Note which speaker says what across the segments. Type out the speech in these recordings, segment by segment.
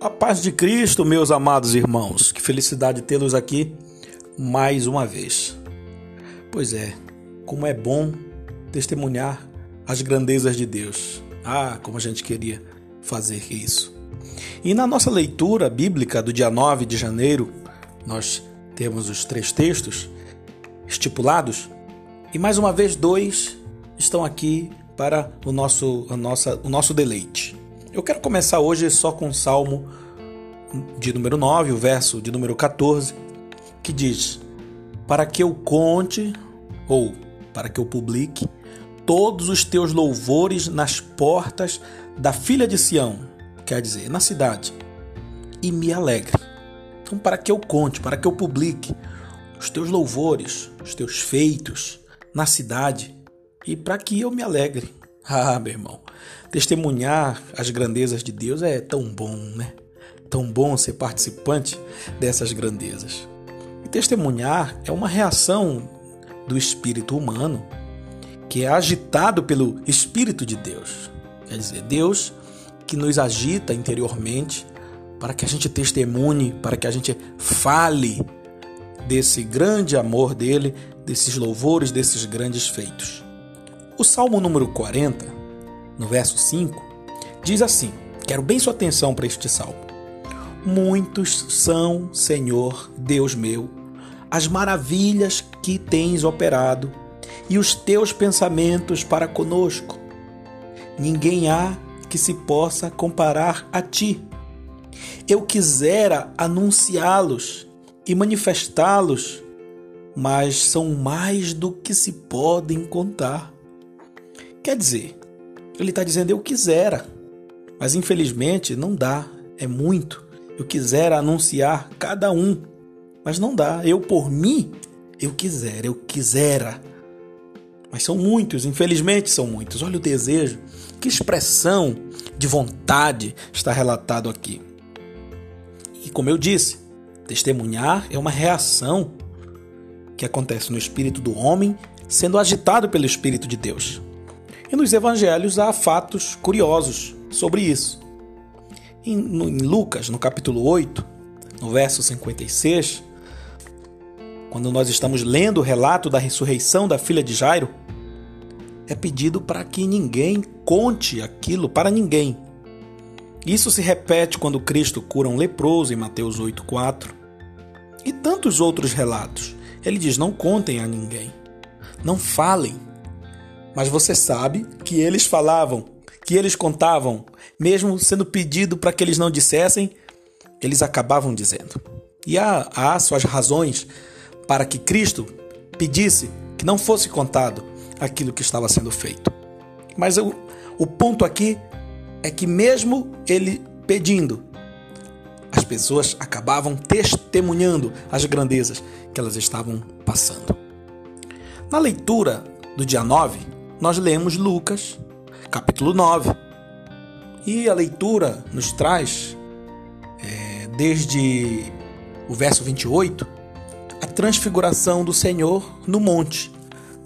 Speaker 1: A paz de Cristo, meus amados irmãos. Que felicidade tê-los aqui mais uma vez. Pois é, como é bom testemunhar as grandezas de Deus. Ah, como a gente queria fazer isso. E na nossa leitura bíblica do dia 9 de janeiro, nós temos os três textos estipulados e mais uma vez dois estão aqui para o nosso, a nossa, o nosso deleite. Eu quero começar hoje só com o Salmo de número 9, o verso de número 14, que diz: Para que eu conte, ou para que eu publique, todos os teus louvores nas portas da filha de Sião, quer dizer, na cidade, e me alegre. Então, para que eu conte, para que eu publique os teus louvores, os teus feitos na cidade, e para que eu me alegre. Ah, meu irmão, testemunhar as grandezas de Deus é tão bom, né? Tão bom ser participante dessas grandezas. E testemunhar é uma reação do espírito humano que é agitado pelo Espírito de Deus. Quer dizer, Deus que nos agita interiormente para que a gente testemunhe, para que a gente fale desse grande amor dele, desses louvores, desses grandes feitos. O Salmo número 40, no verso 5, diz assim: Quero bem sua atenção para este salmo. Muitos são, Senhor, Deus meu, as maravilhas que tens operado e os teus pensamentos para conosco. Ninguém há que se possa comparar a ti. Eu quisera anunciá-los e manifestá-los, mas são mais do que se podem contar. Quer dizer, ele está dizendo eu quisera, mas infelizmente não dá, é muito. Eu quisera anunciar cada um, mas não dá. Eu por mim, eu quisera, eu quisera. Mas são muitos, infelizmente são muitos. Olha o desejo, que expressão de vontade está relatado aqui. E como eu disse, testemunhar é uma reação que acontece no espírito do homem sendo agitado pelo espírito de Deus. E nos evangelhos há fatos curiosos sobre isso. Em, Lucas, no capítulo 8, no verso 56, quando nós estamos lendo o relato da ressurreição da filha de Jairo, é pedido para que ninguém conte aquilo para ninguém. Isso se repete quando Cristo cura um leproso em Mateus 8,4 e tantos outros relatos. Ele diz: Não contem a ninguém, não falem mas você sabe que eles falavam, que eles contavam, mesmo sendo pedido para que eles não dissessem, eles acabavam dizendo. E há, há suas razões para que Cristo pedisse que não fosse contado aquilo que estava sendo feito. Mas eu, o ponto aqui é que, mesmo ele pedindo, as pessoas acabavam testemunhando as grandezas que elas estavam passando. Na leitura do dia 9, nós lemos Lucas, capítulo 9. E a leitura nos traz, é, desde o verso 28, a transfiguração do Senhor no monte,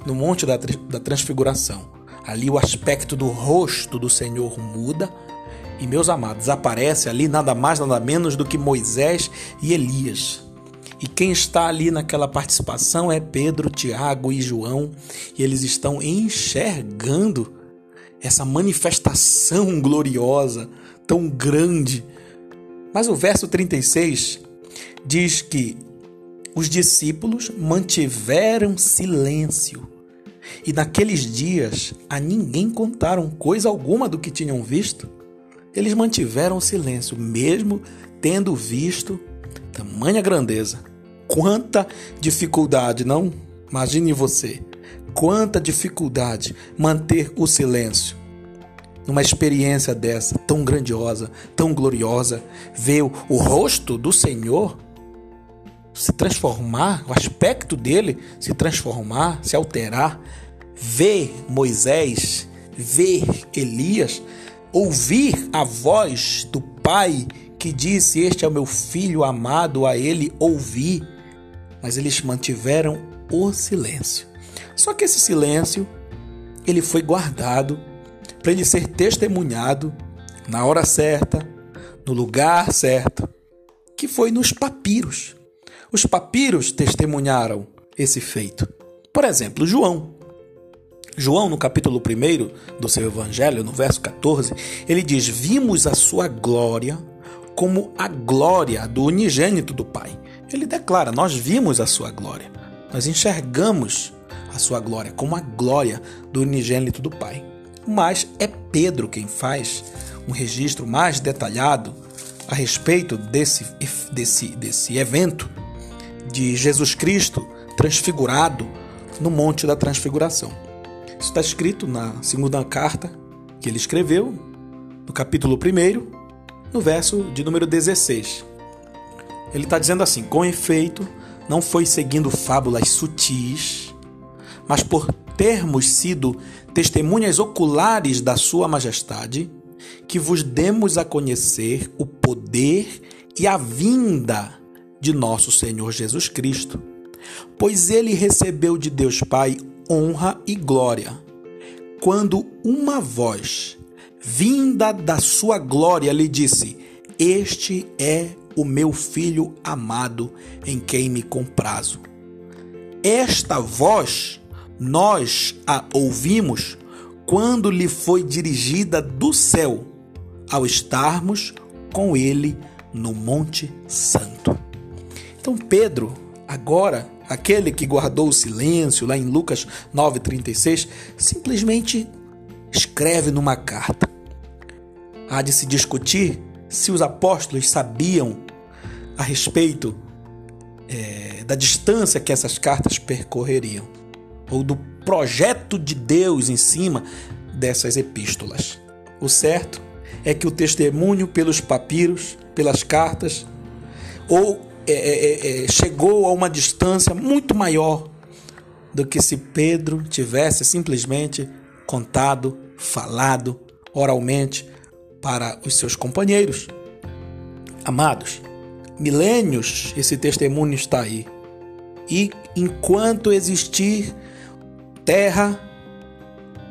Speaker 1: no monte da, da transfiguração. Ali o aspecto do rosto do Senhor muda. E, meus amados, aparece ali nada mais, nada menos do que Moisés e Elias. E quem está ali naquela participação é Pedro, Tiago e João, e eles estão enxergando essa manifestação gloriosa, tão grande. Mas o verso 36 diz que os discípulos mantiveram silêncio. E naqueles dias a ninguém contaram coisa alguma do que tinham visto. Eles mantiveram silêncio, mesmo tendo visto tamanha grandeza. Quanta dificuldade, não? Imagine você. Quanta dificuldade manter o silêncio. Numa experiência dessa, tão grandiosa, tão gloriosa, ver o rosto do Senhor se transformar, o aspecto dele se transformar, se alterar, ver Moisés, ver Elias, ouvir a voz do Pai que disse: Este é o meu filho amado, a ele ouvi mas eles mantiveram o silêncio. Só que esse silêncio ele foi guardado para ele ser testemunhado na hora certa, no lugar certo, que foi nos papiros. Os papiros testemunharam esse feito. Por exemplo, João. João, no capítulo 1 do seu evangelho, no verso 14, ele diz: Vimos a sua glória como a glória do unigênito do Pai. Ele declara: Nós vimos a sua glória. Nós enxergamos a sua glória como a glória do unigênito do Pai. Mas é Pedro quem faz um registro mais detalhado a respeito desse, desse, desse evento de Jesus Cristo transfigurado no Monte da Transfiguração. Isso está escrito na segunda carta que ele escreveu, no capítulo 1, no verso de número 16. Ele está dizendo assim: com efeito, não foi seguindo fábulas sutis, mas por termos sido testemunhas oculares da Sua Majestade, que vos demos a conhecer o poder e a vinda de nosso Senhor Jesus Cristo. Pois ele recebeu de Deus Pai honra e glória, quando uma voz, vinda da sua glória, lhe disse: Este é o meu filho amado, em quem me comprazo. Esta voz nós a ouvimos quando lhe foi dirigida do céu, ao estarmos com ele no Monte Santo. Então Pedro, agora, aquele que guardou o silêncio lá em Lucas 9:36, simplesmente escreve numa carta. Há de se discutir se os apóstolos sabiam a respeito é, da distância que essas cartas percorreriam, ou do projeto de Deus em cima dessas epístolas. O certo é que o testemunho pelos papiros, pelas cartas, ou é, é, é, é, chegou a uma distância muito maior do que se Pedro tivesse simplesmente contado, falado oralmente para os seus companheiros. Amados, milênios esse testemunho está aí. E enquanto existir terra,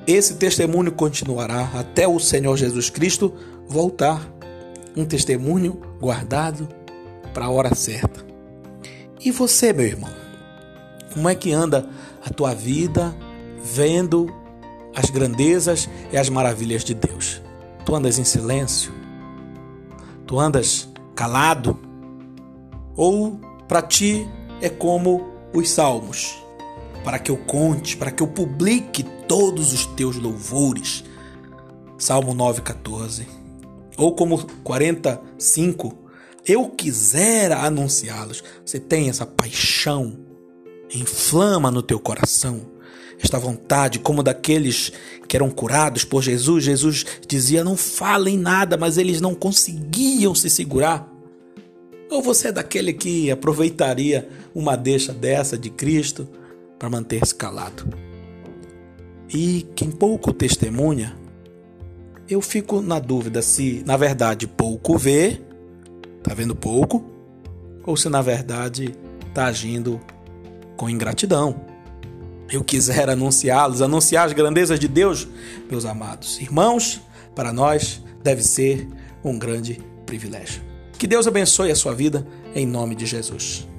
Speaker 1: esse testemunho continuará até o Senhor Jesus Cristo voltar. Um testemunho guardado para a hora certa. E você, meu irmão? Como é que anda a tua vida vendo as grandezas e as maravilhas de Deus? Tu andas em silêncio? Tu andas calado? Ou para ti é como os salmos? Para que eu conte, para que eu publique todos os teus louvores. Salmo 9,14. Ou como 45, eu quisera anunciá-los. Você tem essa paixão, inflama no teu coração esta vontade, como daqueles que eram curados por Jesus. Jesus dizia: Não falem nada, mas eles não conseguiam se segurar. Ou você é daquele que aproveitaria uma deixa dessa de Cristo para manter-se calado? E quem pouco testemunha, eu fico na dúvida se, na verdade, pouco vê Está vendo pouco? Ou se na verdade está agindo com ingratidão? Eu quiser anunciá-los, anunciar as grandezas de Deus, meus amados irmãos, para nós deve ser um grande privilégio. Que Deus abençoe a sua vida em nome de Jesus.